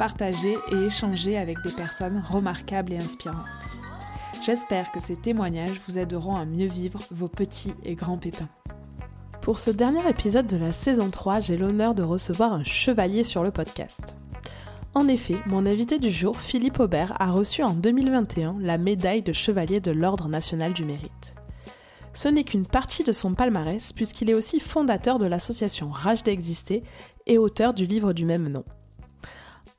partager et échanger avec des personnes remarquables et inspirantes. J'espère que ces témoignages vous aideront à mieux vivre vos petits et grands pépins. Pour ce dernier épisode de la saison 3, j'ai l'honneur de recevoir un chevalier sur le podcast. En effet, mon invité du jour, Philippe Aubert, a reçu en 2021 la médaille de chevalier de l'Ordre national du mérite. Ce n'est qu'une partie de son palmarès puisqu'il est aussi fondateur de l'association Rage d'exister et auteur du livre du même nom.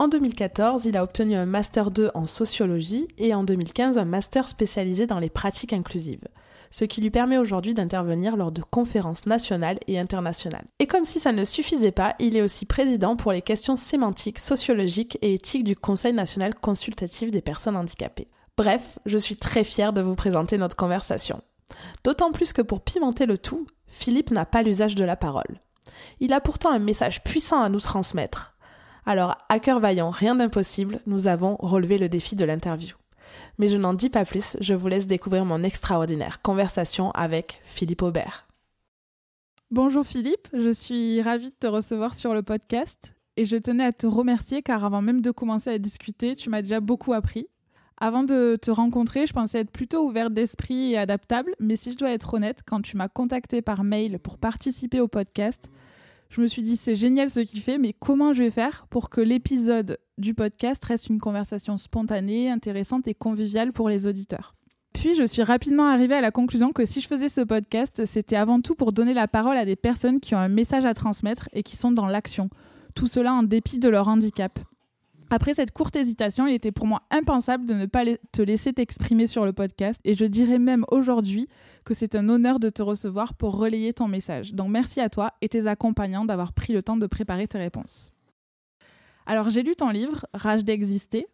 En 2014, il a obtenu un Master 2 en sociologie et en 2015 un Master spécialisé dans les pratiques inclusives, ce qui lui permet aujourd'hui d'intervenir lors de conférences nationales et internationales. Et comme si ça ne suffisait pas, il est aussi président pour les questions sémantiques, sociologiques et éthiques du Conseil national consultatif des personnes handicapées. Bref, je suis très fière de vous présenter notre conversation. D'autant plus que pour pimenter le tout, Philippe n'a pas l'usage de la parole. Il a pourtant un message puissant à nous transmettre, alors, à cœur vaillant, rien d'impossible, nous avons relevé le défi de l'interview. Mais je n'en dis pas plus, je vous laisse découvrir mon extraordinaire conversation avec Philippe Aubert. Bonjour Philippe, je suis ravie de te recevoir sur le podcast et je tenais à te remercier car avant même de commencer à discuter, tu m'as déjà beaucoup appris. Avant de te rencontrer, je pensais être plutôt ouverte d'esprit et adaptable, mais si je dois être honnête, quand tu m'as contacté par mail pour participer au podcast, je me suis dit c'est génial ce qu'il fait, mais comment je vais faire pour que l'épisode du podcast reste une conversation spontanée, intéressante et conviviale pour les auditeurs? Puis je suis rapidement arrivée à la conclusion que si je faisais ce podcast, c'était avant tout pour donner la parole à des personnes qui ont un message à transmettre et qui sont dans l'action. Tout cela en dépit de leur handicap. Après cette courte hésitation, il était pour moi impensable de ne pas te laisser t'exprimer sur le podcast et je dirais même aujourd'hui que c'est un honneur de te recevoir pour relayer ton message. Donc merci à toi et tes accompagnants d'avoir pris le temps de préparer tes réponses. Alors j'ai lu ton livre, Rage d'exister,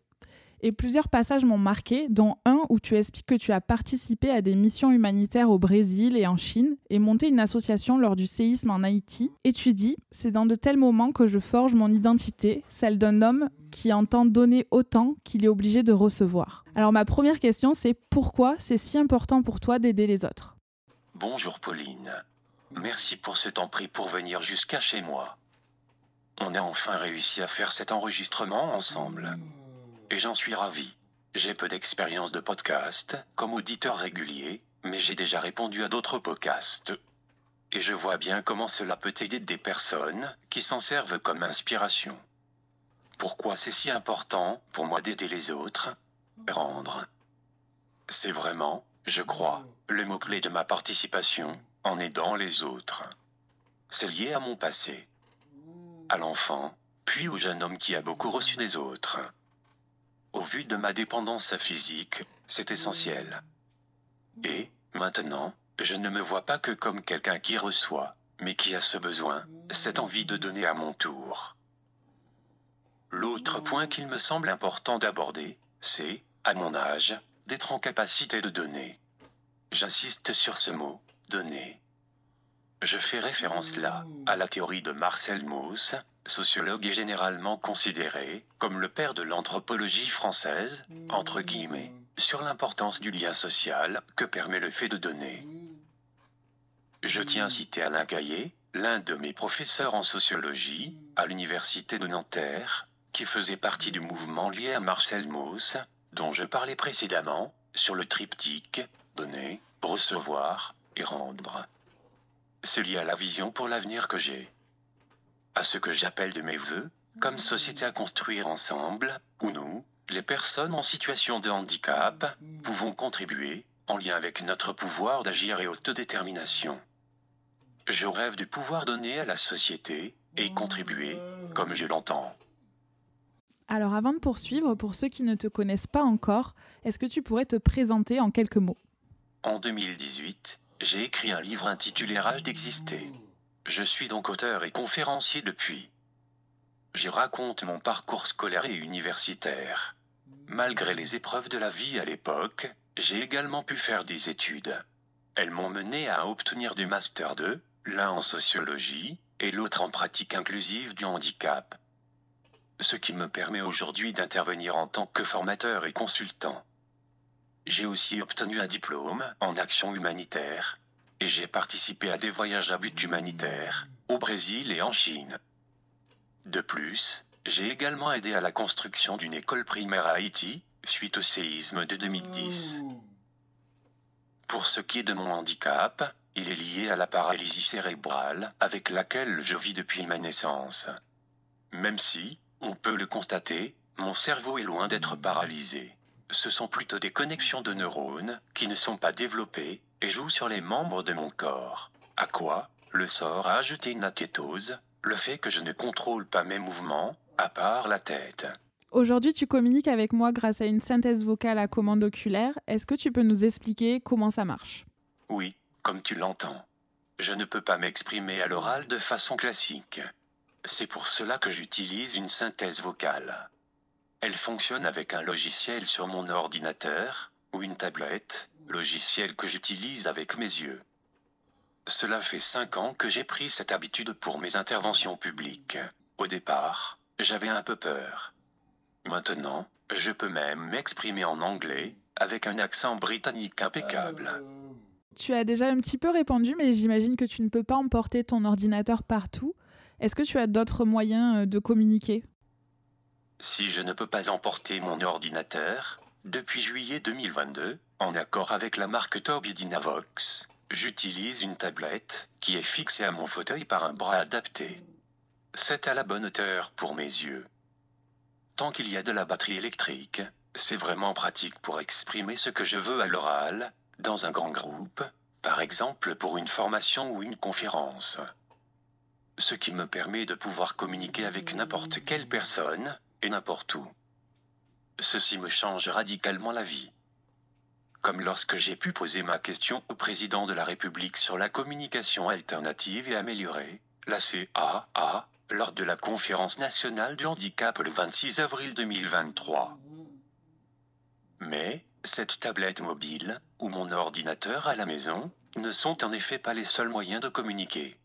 et plusieurs passages m'ont marqué, dont un où tu expliques que tu as participé à des missions humanitaires au Brésil et en Chine et monté une association lors du séisme en Haïti. Et tu dis C'est dans de tels moments que je forge mon identité, celle d'un homme qui entend donner autant qu'il est obligé de recevoir. Alors ma première question, c'est pourquoi c'est si important pour toi d'aider les autres? Bonjour Pauline. Merci pour ce temps pris pour venir jusqu'à chez moi. On a enfin réussi à faire cet enregistrement ensemble et j'en suis ravi. J'ai peu d'expérience de podcast, comme auditeur régulier, mais j'ai déjà répondu à d'autres podcasts. Et je vois bien comment cela peut aider des personnes qui s'en servent comme inspiration. Pourquoi c'est si important pour moi d'aider les autres? Rendre. C'est vraiment, je crois, le mot-clé de ma participation en aidant les autres. C'est lié à mon passé, à l'enfant, puis au jeune homme qui a beaucoup reçu des autres. Au vu de ma dépendance physique, c'est essentiel. Et, maintenant, je ne me vois pas que comme quelqu'un qui reçoit, mais qui a ce besoin, cette envie de donner à mon tour. L'autre point qu'il me semble important d'aborder, c'est, à mon âge, d'être en capacité de donner. J'insiste sur ce mot, donner. Je fais référence là à la théorie de Marcel Mauss, sociologue est généralement considéré comme le père de l'anthropologie française, entre guillemets, sur l'importance du lien social que permet le fait de donner. Je tiens à citer Alain Gaillet, l'un de mes professeurs en sociologie, à l'université de Nanterre, qui faisait partie du mouvement lié à Marcel Mauss, dont je parlais précédemment, sur le triptyque donner, recevoir et rendre. C'est lié à la vision pour l'avenir que j'ai à ce que j'appelle de mes voeux, comme société à construire ensemble, où nous, les personnes en situation de handicap, pouvons contribuer, en lien avec notre pouvoir d'agir et autodétermination. Je rêve du pouvoir donner à la société et contribuer, comme je l'entends. Alors avant de poursuivre, pour ceux qui ne te connaissent pas encore, est-ce que tu pourrais te présenter en quelques mots? En 2018, j'ai écrit un livre intitulé Rage d'exister. Je suis donc auteur et conférencier depuis. J'y raconte mon parcours scolaire et universitaire. malgré les épreuves de la vie à l'époque, j'ai également pu faire des études. Elles m'ont mené à obtenir des Master 2, l'un en sociologie et l'autre en pratique inclusive du handicap. Ce qui me permet aujourd'hui d'intervenir en tant que formateur et consultant. J'ai aussi obtenu un diplôme en action humanitaire et j'ai participé à des voyages à but humanitaire au Brésil et en Chine. De plus, j'ai également aidé à la construction d'une école primaire à Haïti suite au séisme de 2010. Pour ce qui est de mon handicap, il est lié à la paralysie cérébrale avec laquelle je vis depuis ma naissance. Même si, on peut le constater, mon cerveau est loin d'être paralysé. Ce sont plutôt des connexions de neurones qui ne sont pas développées et jouent sur les membres de mon corps. À quoi le sort a ajouté une inquiétose, le fait que je ne contrôle pas mes mouvements, à part la tête. Aujourd'hui, tu communiques avec moi grâce à une synthèse vocale à commande oculaire. Est-ce que tu peux nous expliquer comment ça marche? Oui, comme tu l'entends. Je ne peux pas m'exprimer à l'oral de façon classique. C'est pour cela que j'utilise une synthèse vocale. Elle fonctionne avec un logiciel sur mon ordinateur ou une tablette, logiciel que j'utilise avec mes yeux. Cela fait cinq ans que j'ai pris cette habitude pour mes interventions publiques. Au départ, j'avais un peu peur. Maintenant, je peux même m'exprimer en anglais avec un accent britannique impeccable. Tu as déjà un petit peu répondu, mais j'imagine que tu ne peux pas emporter ton ordinateur partout. Est-ce que tu as d'autres moyens euh, de communiquer? Si je ne peux pas emporter mon ordinateur, depuis juillet 2022, en accord avec la marque Tobii Dynavox, j'utilise une tablette qui est fixée à mon fauteuil par un bras adapté. C'est à la bonne hauteur pour mes yeux. Tant qu'il y a de la batterie électrique, c'est vraiment pratique pour exprimer ce que je veux à l'oral, dans un grand groupe, par exemple pour une formation ou une conférence. Ce qui me permet de pouvoir communiquer avec n'importe quelle personne, et n'importe où. Ceci me change radicalement la vie. Comme lorsque j'ai pu poser ma question au président de la République sur la communication alternative et améliorée, la CAA, lors de la conférence nationale du handicap le 26 avril 2023. Mais, cette tablette mobile, ou mon ordinateur à la maison, ne sont en effet pas les seuls moyens de communiquer.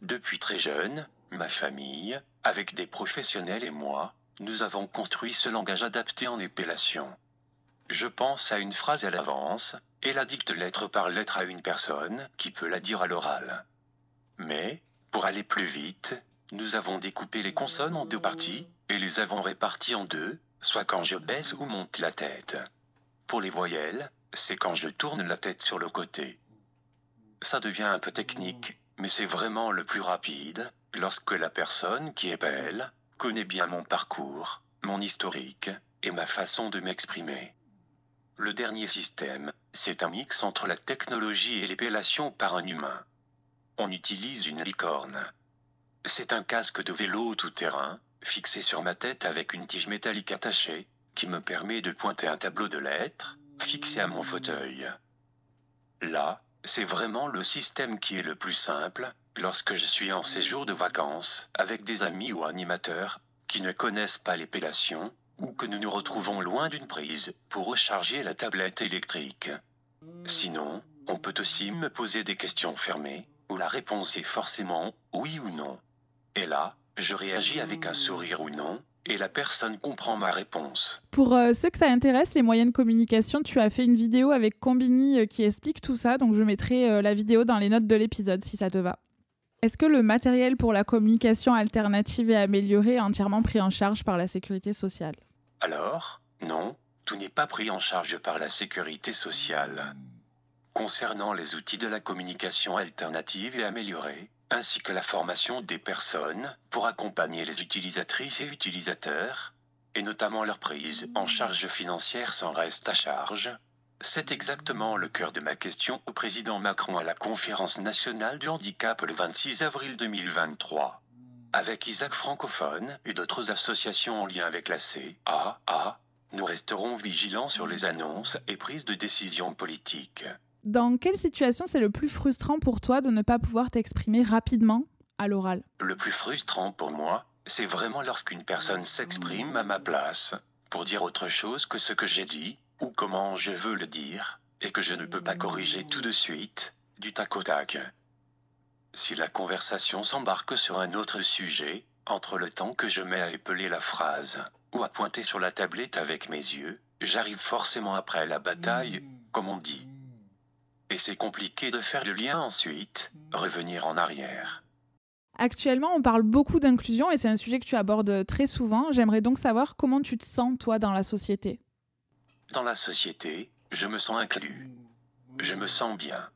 Depuis très jeune, ma famille, avec des professionnels et moi, nous avons construit ce langage adapté en épellation. Je pense à une phrase à l'avance, et la dicte lettre par lettre à une personne qui peut la dire à l'oral. Mais, pour aller plus vite, nous avons découpé les consonnes en deux parties, et les avons réparties en deux, soit quand je baisse ou monte la tête. Pour les voyelles, c'est quand je tourne la tête sur le côté. Ça devient un peu technique, mais c'est vraiment le plus rapide, lorsque la personne qui est belle connaît bien mon parcours, mon historique, et ma façon de m'exprimer. Le dernier système, c'est un mix entre la technologie et l'épellation par un humain. On utilise une licorne. C'est un casque de vélo tout-terrain, fixé sur ma tête avec une tige métallique attachée, qui me permet de pointer un tableau de lettres, fixé à mon fauteuil. Là, c'est vraiment le système qui est le plus simple, lorsque je suis en séjour de vacances, avec des amis ou animateurs, qui ne connaissent pas l'épellation, ou que nous nous retrouvons loin d'une prise, pour recharger la tablette électrique. Sinon, on peut aussi me poser des questions fermées, où la réponse est forcément oui ou non. Et là, je réagis avec un sourire ou non, et la personne comprend ma réponse. Pour euh, ceux que ça intéresse, les moyens de communication, tu as fait une vidéo avec Combini euh, qui explique tout ça, donc je mettrai euh, la vidéo dans les notes de l'épisode si ça te va. Est-ce que le matériel pour la communication alternative et améliorée est entièrement pris en charge par la sécurité sociale? Alors, non, tout n'est pas pris en charge par la sécurité sociale. Concernant les outils de la communication alternative et améliorée, ainsi que la formation des personnes pour accompagner les utilisatrices et utilisateurs, et notamment leur prise en charge financière sans reste à charge. C'est exactement le cœur de ma question au président Macron à la conférence nationale du handicap le 26 avril 2023. Avec Isaac Francophone et d'autres associations en lien avec la CAA, nous resterons vigilants sur les annonces et prises de décisions politiques. Dans quelle situation c'est le plus frustrant pour toi de ne pas pouvoir t'exprimer rapidement à l'oral? Le plus frustrant pour moi, c'est vraiment lorsqu'une personne s'exprime à ma place, pour dire autre chose que ce que j'ai dit, ou comment je veux le dire, et que je ne peux pas corriger tout de suite, du tac au tac. Si la conversation s'embarque sur un autre sujet, entre le temps que je mets à épeler la phrase, ou à pointer sur la tablette avec mes yeux, j'arrive forcément après la bataille, comme on dit. Et c'est compliqué de faire le lien ensuite, revenir en arrière. Actuellement, on parle beaucoup d'inclusion et c'est un sujet que tu abordes très souvent. J'aimerais donc savoir comment tu te sens, toi, dans la société. Dans la société, je me sens inclus. Je me sens bien.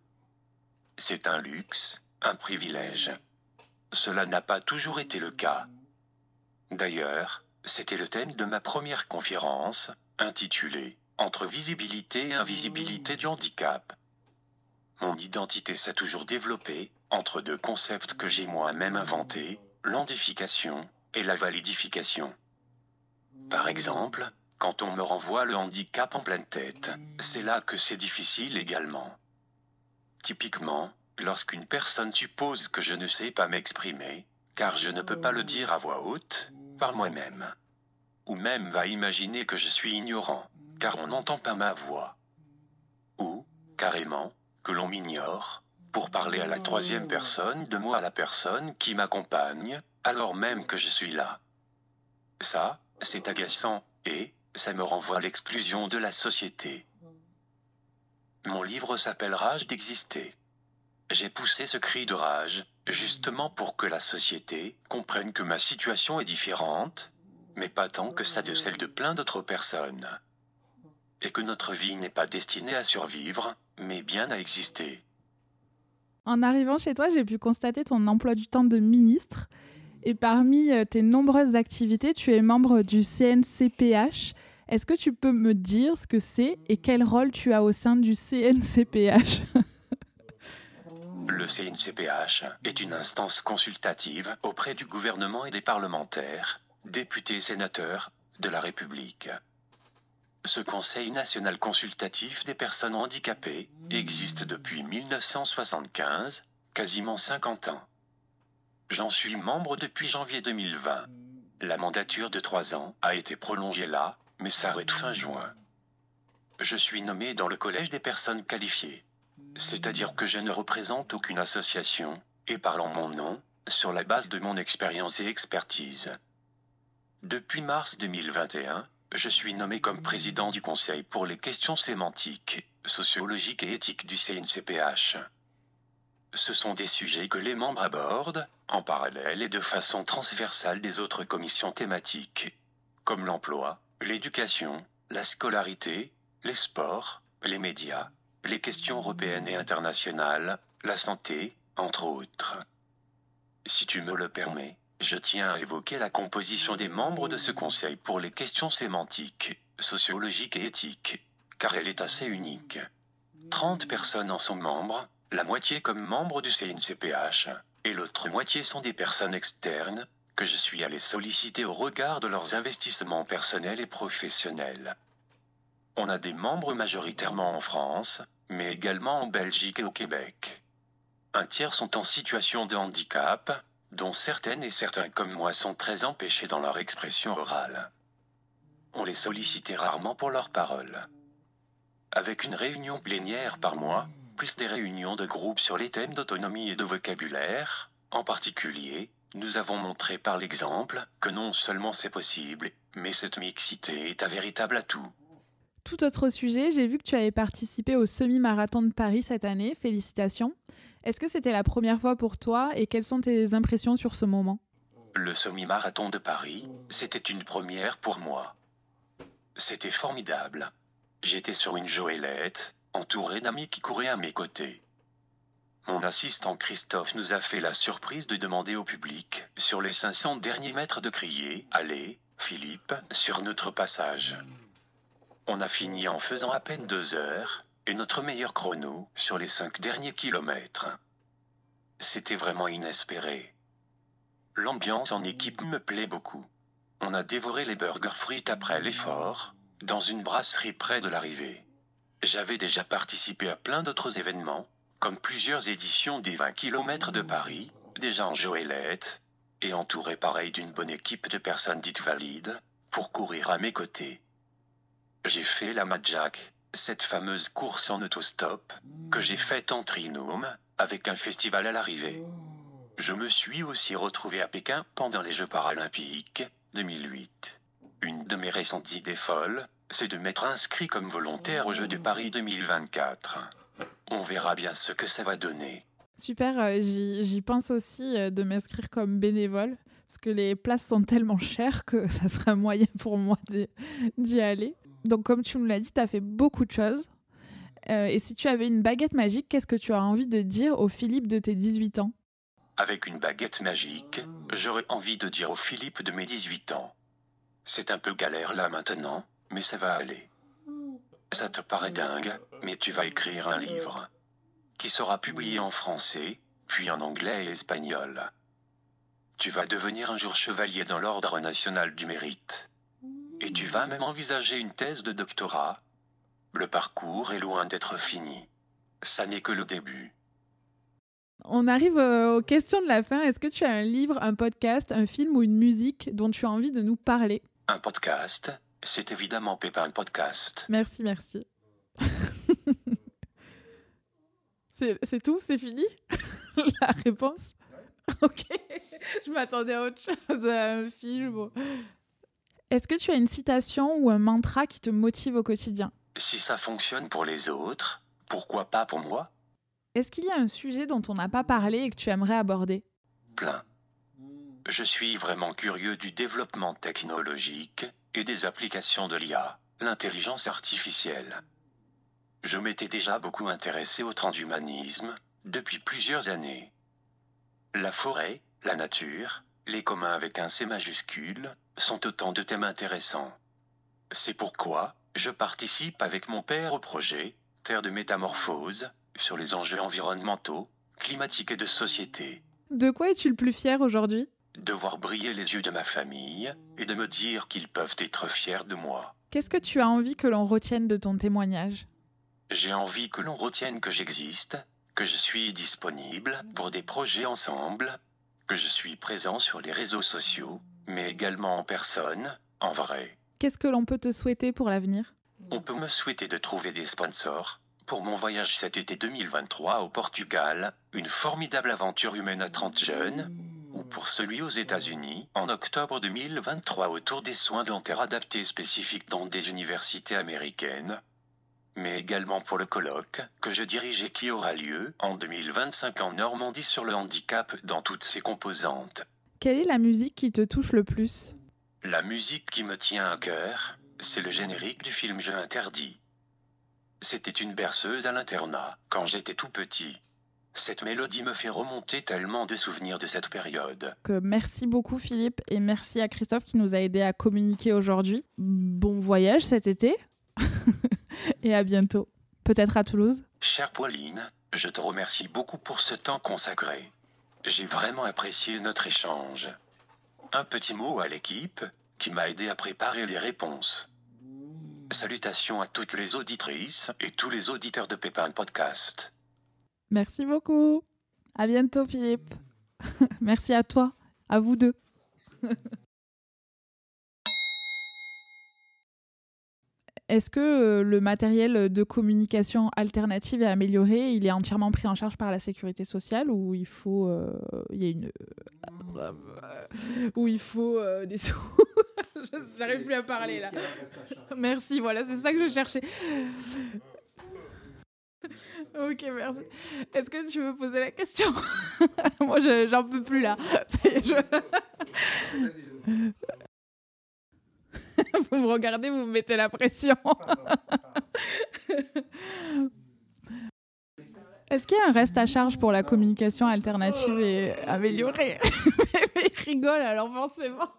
C'est un luxe, un privilège. Cela n'a pas toujours été le cas. D'ailleurs, c'était le thème de ma première conférence, intitulée Entre visibilité et invisibilité du handicap. Mon identité s'est toujours développée entre deux concepts que j'ai moi-même inventés, l'handification et la validification. Par exemple, quand on me renvoie le handicap en pleine tête, c'est là que c'est difficile également. Typiquement, lorsqu'une personne suppose que je ne sais pas m'exprimer, car je ne peux pas le dire à voix haute, par moi-même. Ou même va imaginer que je suis ignorant, car on n'entend pas ma voix. Ou, carrément, que l'on m'ignore, pour parler à la troisième personne de moi à la personne qui m'accompagne, alors même que je suis là. Ça, c'est agaçant, et ça me renvoie à l'exclusion de la société. Mon livre s'appelle Rage d'exister. J'ai poussé ce cri de rage, justement pour que la société comprenne que ma situation est différente, mais pas tant que ça de celle de plein d'autres personnes. Et que notre vie n'est pas destinée à survivre, mais bien à exister. En arrivant chez toi, j'ai pu constater ton emploi du temps de ministre. Et parmi euh, tes nombreuses activités, tu es membre du CNCPH. Est-ce que tu peux me dire ce que c'est et quel rôle tu as au sein du CNCPH Le CNCPH est une instance consultative auprès du gouvernement et des parlementaires, députés et sénateurs, de la République. Ce Conseil national consultatif des personnes handicapées existe depuis 1975, quasiment 50 ans. J'en suis membre depuis janvier 2020. La mandature de trois ans a été prolongée là, mais s'arrête fin juin. Je suis nommé dans le Collège des personnes qualifiées. C'est-à-dire que je ne représente aucune association, et parle en mon nom, sur la base de mon expérience et expertise. Depuis mars 2021, je suis nommé comme président du Conseil pour les questions sémantiques, sociologiques et éthiques du CNCPH. Ce sont des sujets que les membres abordent, en parallèle et de façon transversale des autres commissions thématiques, comme l'emploi, l'éducation, la scolarité, les sports, les médias, les questions européennes et internationales, la santé, entre autres. Si tu me le permets, je tiens à évoquer la composition des membres de ce Conseil pour les questions sémantiques, sociologiques et éthiques, car elle est assez unique. 30 personnes en sont membres, la moitié comme membres du CNCPH, et l'autre moitié sont des personnes externes, que je suis allé solliciter au regard de leurs investissements personnels et professionnels. On a des membres majoritairement en France, mais également en Belgique et au Québec. Un tiers sont en situation de handicap, dont certaines et certains comme moi sont très empêchés dans leur expression orale. On les sollicitait rarement pour leurs paroles. Avec une réunion plénière par mois, plus des réunions de groupe sur les thèmes d'autonomie et de vocabulaire, en particulier, nous avons montré par l'exemple que non seulement c'est possible, mais cette mixité est un véritable atout. Tout autre sujet, j'ai vu que tu avais participé au semi-marathon de Paris cette année. Félicitations. Est-ce que c'était la première fois pour toi et quelles sont tes impressions sur ce moment? Le semi-marathon de Paris, c'était une première pour moi. C'était formidable. J'étais sur une joëlette, entouré d'amis qui couraient à mes côtés. Mon assistant Christophe nous a fait la surprise de demander au public, sur les 500 derniers mètres de crier « Allez, Philippe, sur notre passage ». On a fini en faisant à peine deux heures, et notre meilleur chrono sur les cinq derniers kilomètres. C'était vraiment inespéré. L'ambiance en équipe me plaît beaucoup. On a dévoré les burgers frites après l'effort, dans une brasserie près de l'arrivée. J'avais déjà participé à plein d'autres événements, comme plusieurs éditions des 20 km de Paris, déjà en joëlette, et entouré pareil d'une bonne équipe de personnes dites valides, pour courir à mes côtés, J'ai fait la Madjack, cette fameuse course en autostop, que j'ai faite en trinôme, avec un festival à l'arrivée. Je me suis aussi retrouvé à Pékin pendant les Jeux paralympiques 2008. Une de mes récentes idées folles, c'est de m'être inscrit comme volontaire aux Jeux de Paris 2024. On verra bien ce que ça va donner. Super, euh, j'y pense aussi euh, de m'inscrire comme bénévole, parce que les places sont tellement chères que ça sera moyen pour moi d'y aller. Donc comme tu me l'as dit, tu as fait beaucoup de choses. Euh, et si tu avais une baguette magique, qu'est-ce que tu as envie de dire au Philippe de tes 18 ans? Avec une baguette magique, j'aurais envie de dire au Philippe de mes 18 ans. C'est un peu galère là maintenant, mais ça va aller. Ça te paraît dingue, mais tu vas écrire un livre qui sera publié en français, puis en anglais et espagnol. Tu vas devenir un jour chevalier dans l'Ordre national du mérite. Et tu vas même envisager une thèse de doctorat. Le parcours est loin d'être fini. Ça n'est que le début. On arrive euh, aux questions de la fin. Est-ce que tu as un livre, un podcast, un film ou une musique dont tu as envie de nous parler? Un podcast C'est évidemment Pépin Podcast. Merci, merci. C'est tout? C'est fini? La réponse? Ok. Je m'attendais à autre chose, à un film. Est-ce que tu as une citation ou un mantra qui te motive au quotidien? Si ça fonctionne pour les autres, pourquoi pas pour moi? Est-ce qu'il y a un sujet dont on n'a pas parlé et que tu aimerais aborder? Plein. Je suis vraiment curieux du développement technologique des applications de l'IA, l'intelligence artificielle. Je m'étais déjà beaucoup intéressé au transhumanisme, depuis plusieurs années. La forêt, la nature, les communs avec un C majuscule, sont autant de thèmes intéressants. C'est pourquoi je participe avec mon père au projet Terre de métamorphose sur les enjeux environnementaux, climatiques et de société. De quoi es-tu le plus fier aujourd'hui? De voir briller les yeux de ma famille et de me dire qu'ils peuvent être fiers de moi. Qu'est-ce que tu as envie que l'on retienne de ton témoignage? J'ai envie que l'on retienne que j'existe, que je suis disponible pour des projets ensemble, que je suis présent sur les réseaux sociaux, mais également en personne, en vrai. Qu'est-ce que l'on peut te souhaiter pour l'avenir? On peut me souhaiter de trouver des sponsors pour mon voyage cet été 2023 au Portugal, une formidable aventure humaine à 30 jeunes, ou pour celui aux États-Unis, en octobre 2023 autour des soins dentaires adaptés spécifiques dans des universités américaines, mais également pour le colloque que je dirige et qui aura lieu en 2025 en Normandie sur le handicap dans toutes ses composantes. Quelle est la musique qui te touche le plus? La musique qui me tient à cœur, c'est le générique du film Jeu interdit. C'était une berceuse à l'internat quand j'étais tout petit. Cette mélodie me fait remonter tellement de souvenirs de cette période. Que merci beaucoup Philippe et merci à Christophe qui nous a aidé à communiquer aujourd'hui. Bon voyage cet été. et à bientôt. Peut-être à Toulouse. Chère Pauline, je te remercie beaucoup pour ce temps consacré. J'ai vraiment apprécié notre échange. Un petit mot à l'équipe qui m'a aidé à préparer les réponses. Salutations à toutes les auditrices et tous les auditeurs de Pépin Podcast. Merci beaucoup. À bientôt, Philippe. Merci à toi, à vous deux. Est-ce que euh, le matériel de communication alternative est amélioré? Il est entièrement pris en charge par la sécurité sociale ou il faut, euh, il y a une, euh, ou il faut des sous? J'arrive plus à parler là. Merci, voilà, c'est ça que je cherchais. Ok, merci. Est-ce que tu veux poser la question? Moi, j'en peux plus là. vous me regardez, vous me mettez la pression. Est-ce qu'il y a un reste à charge pour la communication alternative et améliorée? Mais il rigole alors forcément.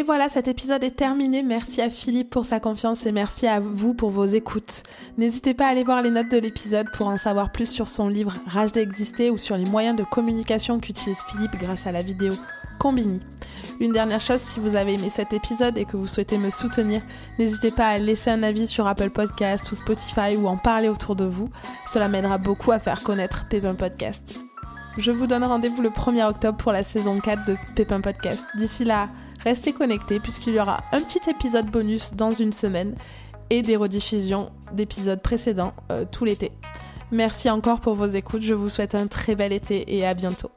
Et voilà, cet épisode est terminé. Merci à Philippe pour sa confiance et merci à vous pour vos écoutes. N'hésitez pas à aller voir les notes de l'épisode pour en savoir plus sur son livre Rage d'exister ou sur les moyens de communication qu'utilise Philippe grâce à la vidéo Combini. Une dernière chose, si vous avez aimé cet épisode et que vous souhaitez me soutenir, n'hésitez pas à laisser un avis sur Apple Podcast ou Spotify ou en parler autour de vous. Cela m'aidera beaucoup à faire connaître Pépin Podcast. Je vous donne rendez-vous le 1er octobre pour la saison 4 de Pépin Podcast. D'ici là, Restez connectés puisqu'il y aura un petit épisode bonus dans une semaine et des rediffusions d'épisodes précédents euh, tout l'été. Merci encore pour vos écoutes, je vous souhaite un très bel été et à bientôt.